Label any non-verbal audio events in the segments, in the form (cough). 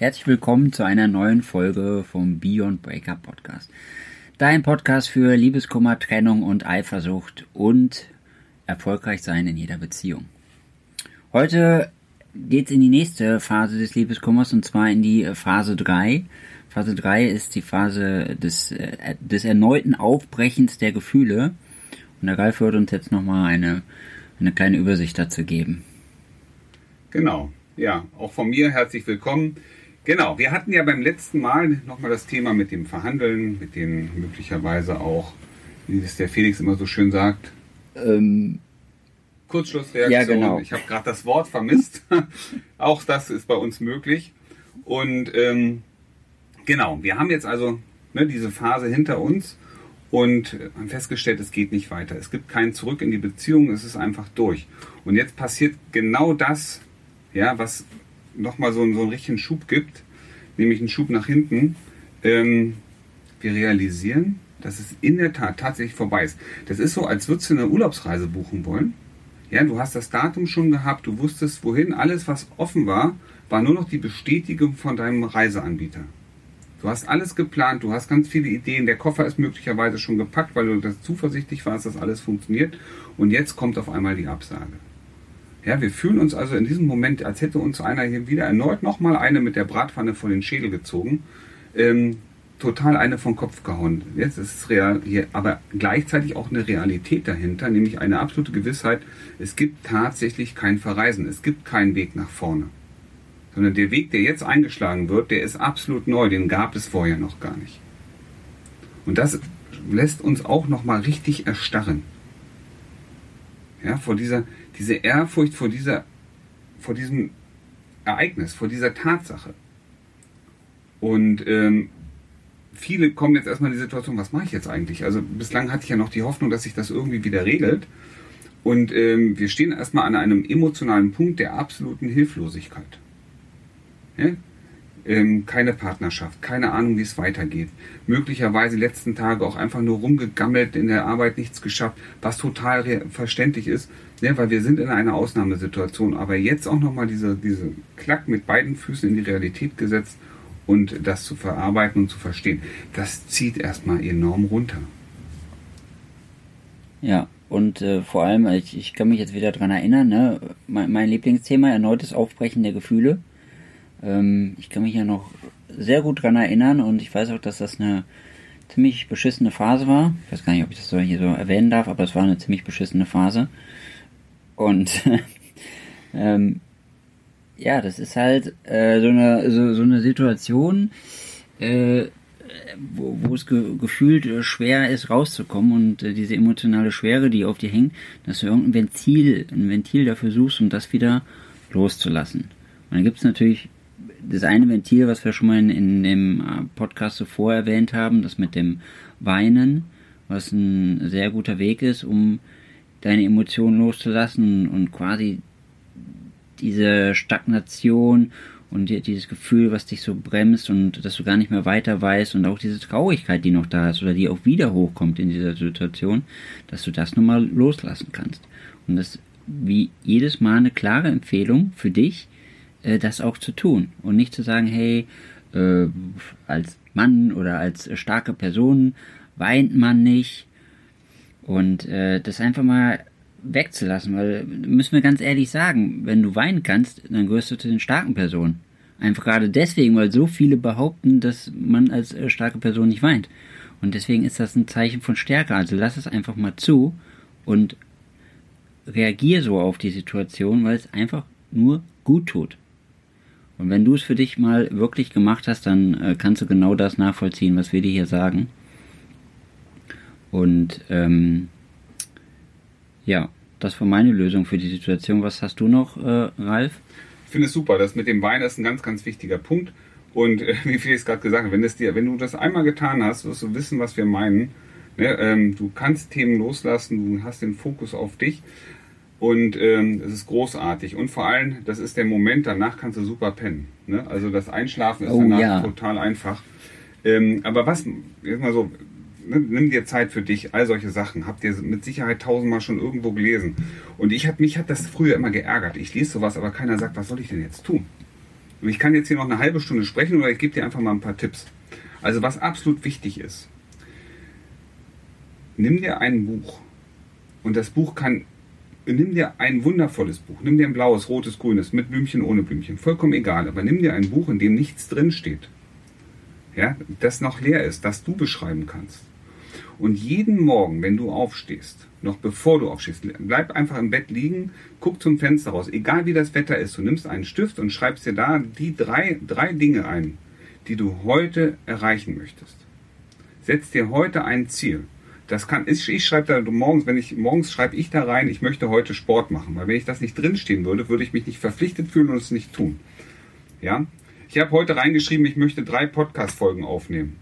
Herzlich willkommen zu einer neuen Folge vom Beyond Breakup Podcast. Dein Podcast für Liebeskummer, Trennung und Eifersucht und erfolgreich sein in jeder Beziehung. Heute geht's in die nächste Phase des Liebeskummers und zwar in die Phase 3. Phase 3 ist die Phase des, äh, des erneuten Aufbrechens der Gefühle. Und der Ralf wird uns jetzt nochmal eine, eine kleine Übersicht dazu geben. Genau, ja, auch von mir herzlich willkommen. Genau, wir hatten ja beim letzten Mal nochmal das Thema mit dem Verhandeln, mit dem möglicherweise auch, wie es der Felix immer so schön sagt, ähm, Kurzschlussreaktion. Ja, genau. Ich habe gerade das Wort vermisst. (laughs) auch das ist bei uns möglich. Und ähm, genau, wir haben jetzt also ne, diese Phase hinter uns und haben festgestellt, es geht nicht weiter. Es gibt kein Zurück in die Beziehung, es ist einfach durch. Und jetzt passiert genau das, ja, was nochmal so, so einen richtigen Schub gibt, nämlich einen Schub nach hinten. Ähm, wir realisieren, dass es in der Tat tatsächlich vorbei ist. Das ist so, als würdest du eine Urlaubsreise buchen wollen. Ja, du hast das Datum schon gehabt, du wusstest wohin, alles was offen war, war nur noch die Bestätigung von deinem Reiseanbieter. Du hast alles geplant, du hast ganz viele Ideen, der Koffer ist möglicherweise schon gepackt, weil du das zuversichtlich warst, dass alles funktioniert. Und jetzt kommt auf einmal die Absage. Ja, wir fühlen uns also in diesem Moment, als hätte uns einer hier wieder erneut nochmal eine mit der Bratpfanne vor den Schädel gezogen. Ähm, total eine vom Kopf gehauen. Jetzt ist es real, hier, aber gleichzeitig auch eine Realität dahinter, nämlich eine absolute Gewissheit, es gibt tatsächlich kein Verreisen, es gibt keinen Weg nach vorne sondern der Weg, der jetzt eingeschlagen wird, der ist absolut neu, den gab es vorher noch gar nicht. Und das lässt uns auch noch mal richtig erstarren. Ja, vor dieser diese Ehrfurcht vor dieser vor diesem Ereignis, vor dieser Tatsache. Und ähm, viele kommen jetzt erstmal in die Situation, was mache ich jetzt eigentlich? Also bislang hatte ich ja noch die Hoffnung, dass sich das irgendwie wieder regelt. Und ähm, wir stehen erstmal an einem emotionalen Punkt der absoluten Hilflosigkeit. Ja? Ähm, keine Partnerschaft, keine Ahnung, wie es weitergeht. Möglicherweise die letzten Tage auch einfach nur rumgegammelt, in der Arbeit nichts geschafft, was total verständlich ist, ja, weil wir sind in einer Ausnahmesituation. Aber jetzt auch nochmal diese, diese Klack mit beiden Füßen in die Realität gesetzt und das zu verarbeiten und zu verstehen, das zieht erstmal enorm runter. Ja, und äh, vor allem, ich, ich kann mich jetzt wieder dran erinnern, ne, mein, mein Lieblingsthema, erneutes Aufbrechen der Gefühle. Ähm, ich kann mich ja noch sehr gut dran erinnern und ich weiß auch, dass das eine ziemlich beschissene Phase war. Ich weiß gar nicht, ob ich das so hier so erwähnen darf, aber es war eine ziemlich beschissene Phase. Und (laughs) ähm, ja, das ist halt äh, so, eine, so, so eine Situation, äh, wo, wo es ge gefühlt äh, schwer ist, rauszukommen und äh, diese emotionale Schwere, die auf dir hängt, dass du irgendein Ventil, ein Ventil dafür suchst, um das wieder loszulassen. Und dann gibt es natürlich das eine Ventil, was wir schon mal in, in dem äh, Podcast zuvor erwähnt haben, das mit dem Weinen, was ein sehr guter Weg ist, um deine Emotionen loszulassen und quasi diese Stagnation und dieses Gefühl, was dich so bremst und dass du gar nicht mehr weiter weißt und auch diese Traurigkeit, die noch da ist oder die auch wieder hochkommt in dieser Situation, dass du das nun mal loslassen kannst. Und das wie jedes Mal eine klare Empfehlung für dich, äh, das auch zu tun und nicht zu sagen, hey, äh, als Mann oder als starke Person weint man nicht und äh, das einfach mal wegzulassen, weil müssen wir ganz ehrlich sagen, wenn du weinen kannst, dann gehörst du zu den starken Personen. Einfach gerade deswegen, weil so viele behaupten, dass man als äh, starke Person nicht weint. Und deswegen ist das ein Zeichen von Stärke. Also lass es einfach mal zu und reagier so auf die Situation, weil es einfach nur gut tut. Und wenn du es für dich mal wirklich gemacht hast, dann äh, kannst du genau das nachvollziehen, was wir dir hier sagen. Und ähm, ja, das war meine Lösung für die Situation. Was hast du noch, äh, Ralf? Ich finde es super. Das mit dem Wein ist ein ganz, ganz wichtiger Punkt. Und äh, (laughs) wie Felix gerade gesagt hat, wenn, wenn du das einmal getan hast, wirst du wissen, was wir meinen. Ne? Ähm, du kannst Themen loslassen, du hast den Fokus auf dich. Und ähm, es ist großartig. Und vor allem, das ist der Moment, danach kannst du super pennen. Ne? Also das Einschlafen ist oh, danach ja. total einfach. Ähm, aber was, jetzt mal so, ne, nimm dir Zeit für dich, all solche Sachen. Habt ihr mit Sicherheit tausendmal schon irgendwo gelesen. Und ich hab, mich hat das früher immer geärgert. Ich lese sowas, aber keiner sagt, was soll ich denn jetzt tun? Und ich kann jetzt hier noch eine halbe Stunde sprechen oder ich gebe dir einfach mal ein paar Tipps. Also was absolut wichtig ist, nimm dir ein Buch und das Buch kann, nimm dir ein wundervolles Buch, nimm dir ein blaues, rotes, grünes, mit Blümchen, ohne Blümchen, vollkommen egal, aber nimm dir ein Buch, in dem nichts drin steht, ja, das noch leer ist, das du beschreiben kannst. Und jeden Morgen, wenn du aufstehst, noch bevor du aufstehst, bleib einfach im Bett liegen, guck zum Fenster raus, egal wie das Wetter ist, du nimmst einen Stift und schreibst dir da die drei, drei Dinge ein, die du heute erreichen möchtest. Setz dir heute ein Ziel. Das kann, ich, ich schreibe da morgens, wenn ich, morgens schreibe ich da rein, ich möchte heute Sport machen, weil wenn ich das nicht drinstehen würde, würde ich mich nicht verpflichtet fühlen und es nicht tun. Ja? Ich habe heute reingeschrieben, ich möchte drei Podcast-Folgen aufnehmen.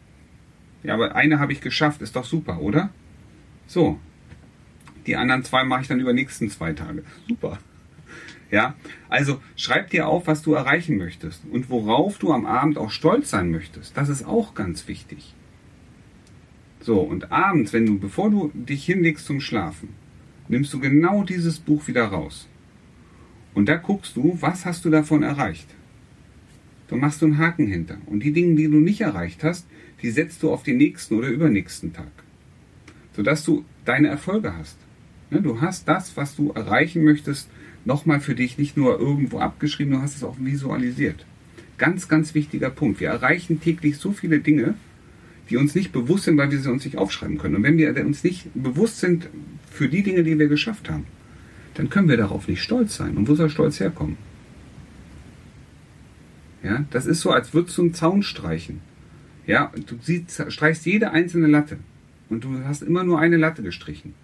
Ja, aber eine habe ich geschafft, ist doch super, oder? So. Die anderen zwei mache ich dann über die nächsten zwei Tage. Super. Ja, also schreib dir auf, was du erreichen möchtest und worauf du am Abend auch stolz sein möchtest. Das ist auch ganz wichtig. So, und abends, wenn du, bevor du dich hinlegst zum Schlafen, nimmst du genau dieses Buch wieder raus. Und da guckst du, was hast du davon erreicht. Da machst du einen Haken hinter. Und die Dinge, die du nicht erreicht hast, die setzt du auf den nächsten oder übernächsten Tag. Sodass du deine Erfolge hast. Du hast das, was du erreichen möchtest, nochmal für dich nicht nur irgendwo abgeschrieben, du hast es auch visualisiert. Ganz, ganz wichtiger Punkt. Wir erreichen täglich so viele Dinge, die uns nicht bewusst sind, weil wir sie uns nicht aufschreiben können. Und wenn wir uns nicht bewusst sind für die Dinge, die wir geschafft haben, dann können wir darauf nicht stolz sein. Und wo soll Stolz herkommen? Ja, das ist so, als würdest du einen Zaun streichen. Ja, du streichst jede einzelne Latte und du hast immer nur eine Latte gestrichen.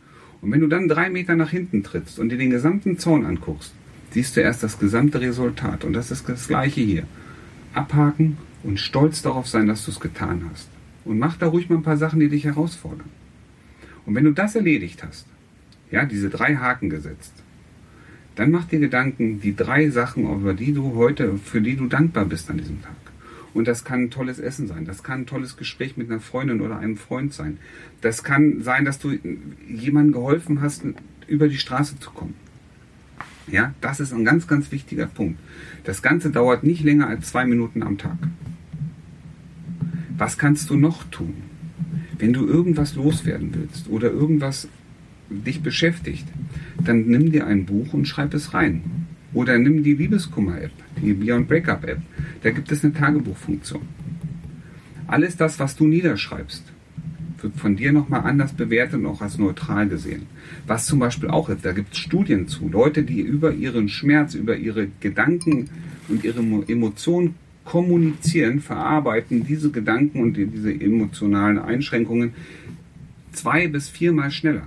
Und wenn du dann drei Meter nach hinten trittst und dir den gesamten Zaun anguckst, siehst du erst das gesamte Resultat. Und das ist das gleiche hier. Abhaken und stolz darauf sein, dass du es getan hast. Und mach da ruhig mal ein paar Sachen, die dich herausfordern. Und wenn du das erledigt hast, ja, diese drei Haken gesetzt, dann mach dir Gedanken, die drei Sachen, über die du heute, für die du dankbar bist an diesem Tag. Und das kann ein tolles Essen sein. Das kann ein tolles Gespräch mit einer Freundin oder einem Freund sein. Das kann sein, dass du jemandem geholfen hast, über die Straße zu kommen. Ja, das ist ein ganz, ganz wichtiger Punkt. Das Ganze dauert nicht länger als zwei Minuten am Tag. Was kannst du noch tun? Wenn du irgendwas loswerden willst oder irgendwas dich beschäftigt, dann nimm dir ein Buch und schreib es rein. Oder nimm die Liebeskummer-App, die Beyond Breakup-App. Da gibt es eine Tagebuchfunktion. Alles das, was du niederschreibst, wird von dir nochmal anders bewertet und auch als neutral gesehen. Was zum Beispiel auch ist, da gibt es Studien zu. Leute, die über ihren Schmerz, über ihre Gedanken und ihre Emotionen kommunizieren, verarbeiten diese Gedanken und diese emotionalen Einschränkungen zwei bis viermal schneller.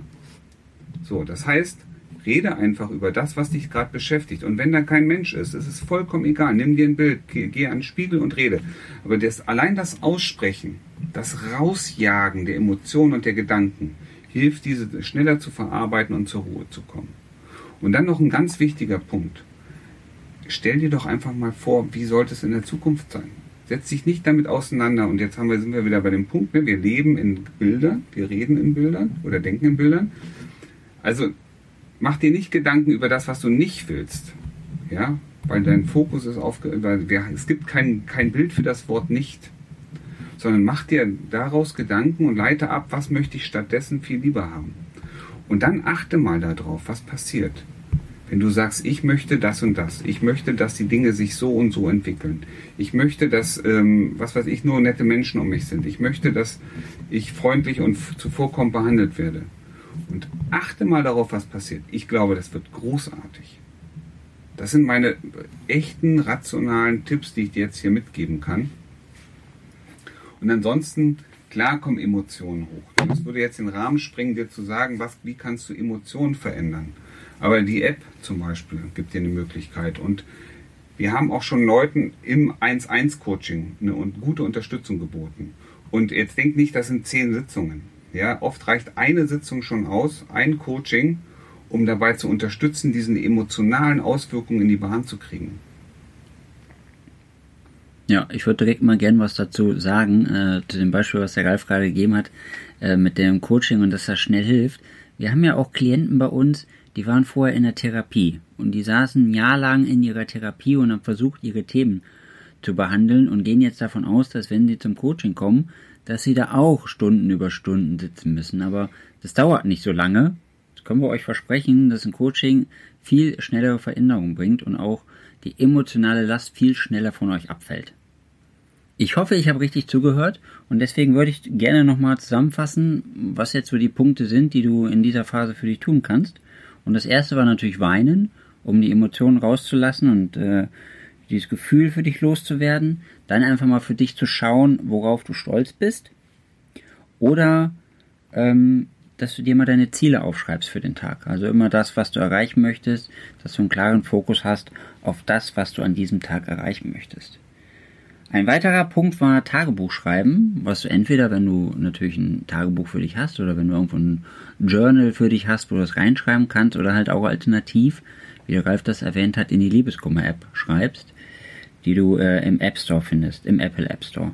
So, das heißt, Rede einfach über das, was dich gerade beschäftigt. Und wenn da kein Mensch ist, ist es vollkommen egal. Nimm dir ein Bild, geh, an den Spiegel und rede. Aber das, allein das Aussprechen, das Rausjagen der Emotionen und der Gedanken hilft, diese schneller zu verarbeiten und zur Ruhe zu kommen. Und dann noch ein ganz wichtiger Punkt. Stell dir doch einfach mal vor, wie sollte es in der Zukunft sein? Setz dich nicht damit auseinander. Und jetzt haben wir, sind wir wieder bei dem Punkt, ne? wir leben in Bildern, wir reden in Bildern oder denken in Bildern. Also mach dir nicht Gedanken über das, was du nicht willst. Ja, weil dein Fokus ist auf, weil es gibt kein, kein Bild für das Wort nicht. Sondern mach dir daraus Gedanken und leite ab, was möchte ich stattdessen viel lieber haben. Und dann achte mal darauf, was passiert. Wenn du sagst, ich möchte das und das, ich möchte, dass die Dinge sich so und so entwickeln, ich möchte, dass, ähm, was weiß ich, nur nette Menschen um mich sind, ich möchte, dass ich freundlich und zuvorkommend behandelt werde, und achte mal darauf, was passiert. Ich glaube, das wird großartig. Das sind meine echten rationalen Tipps, die ich dir jetzt hier mitgeben kann. Und ansonsten, klar kommen Emotionen hoch. Das würde jetzt den Rahmen sprengen, dir zu sagen, was, wie kannst du Emotionen verändern. Aber die App zum Beispiel gibt dir eine Möglichkeit. Und wir haben auch schon Leuten im 1-1-Coaching eine gute Unterstützung geboten. Und jetzt denk nicht, das sind zehn Sitzungen. Ja, oft reicht eine Sitzung schon aus, ein Coaching, um dabei zu unterstützen, diesen emotionalen Auswirkungen in die Bahn zu kriegen. Ja, ich würde direkt mal gern was dazu sagen, äh, zu dem Beispiel, was der Ralf gerade gegeben hat, äh, mit dem Coaching und dass das schnell hilft. Wir haben ja auch Klienten bei uns, die waren vorher in der Therapie und die saßen ein Jahr lang in ihrer Therapie und haben versucht, ihre Themen zu behandeln und gehen jetzt davon aus, dass wenn sie zum Coaching kommen, dass sie da auch Stunden über Stunden sitzen müssen. Aber das dauert nicht so lange. Das können wir euch versprechen, dass ein Coaching viel schnellere Veränderungen bringt und auch die emotionale Last viel schneller von euch abfällt. Ich hoffe, ich habe richtig zugehört und deswegen würde ich gerne nochmal zusammenfassen, was jetzt so die Punkte sind, die du in dieser Phase für dich tun kannst. Und das erste war natürlich weinen, um die Emotionen rauszulassen und äh, dieses Gefühl für dich loszuwerden. Dann einfach mal für dich zu schauen, worauf du stolz bist. Oder ähm, dass du dir mal deine Ziele aufschreibst für den Tag. Also immer das, was du erreichen möchtest, dass du einen klaren Fokus hast auf das, was du an diesem Tag erreichen möchtest. Ein weiterer Punkt war Tagebuch schreiben, was du entweder, wenn du natürlich ein Tagebuch für dich hast oder wenn du irgendwo ein Journal für dich hast, wo du das reinschreiben kannst oder halt auch alternativ, wie der Ralf das erwähnt hat, in die Liebeskummer-App schreibst, die du äh, im App Store findest, im Apple App Store.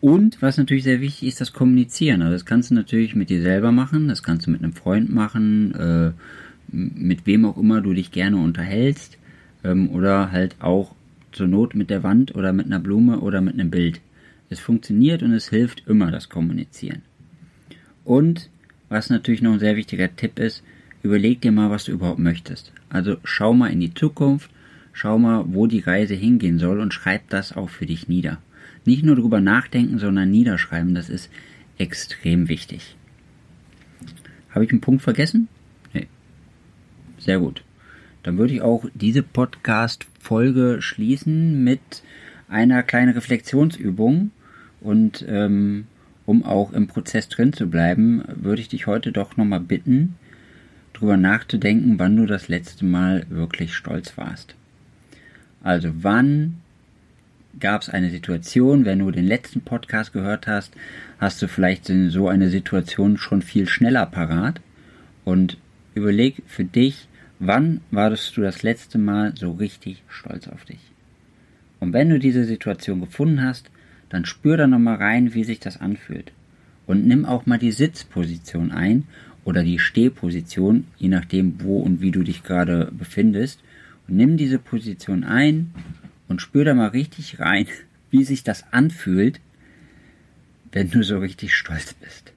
Und was natürlich sehr wichtig ist, das Kommunizieren. Also das kannst du natürlich mit dir selber machen, das kannst du mit einem Freund machen, äh, mit wem auch immer du dich gerne unterhältst ähm, oder halt auch zur Not mit der Wand oder mit einer Blume oder mit einem Bild. Es funktioniert und es hilft immer das Kommunizieren. Und was natürlich noch ein sehr wichtiger Tipp ist, überleg dir mal, was du überhaupt möchtest. Also schau mal in die Zukunft, schau mal, wo die Reise hingehen soll und schreib das auch für dich nieder. Nicht nur drüber nachdenken, sondern niederschreiben, das ist extrem wichtig. Habe ich einen Punkt vergessen? Nee. Sehr gut. Dann würde ich auch diese Podcast-Folge schließen mit einer kleinen Reflexionsübung. Und ähm, um auch im Prozess drin zu bleiben, würde ich dich heute doch nochmal bitten, drüber nachzudenken, wann du das letzte Mal wirklich stolz warst. Also wann gab es eine Situation, wenn du den letzten Podcast gehört hast, hast du vielleicht so eine Situation schon viel schneller parat und überleg für dich, Wann warst du das letzte Mal so richtig stolz auf dich? Und wenn du diese Situation gefunden hast, dann spür da nochmal rein, wie sich das anfühlt. Und nimm auch mal die Sitzposition ein oder die Stehposition, je nachdem, wo und wie du dich gerade befindest. Und nimm diese Position ein und spür da mal richtig rein, (laughs) wie sich das anfühlt, wenn du so richtig stolz bist.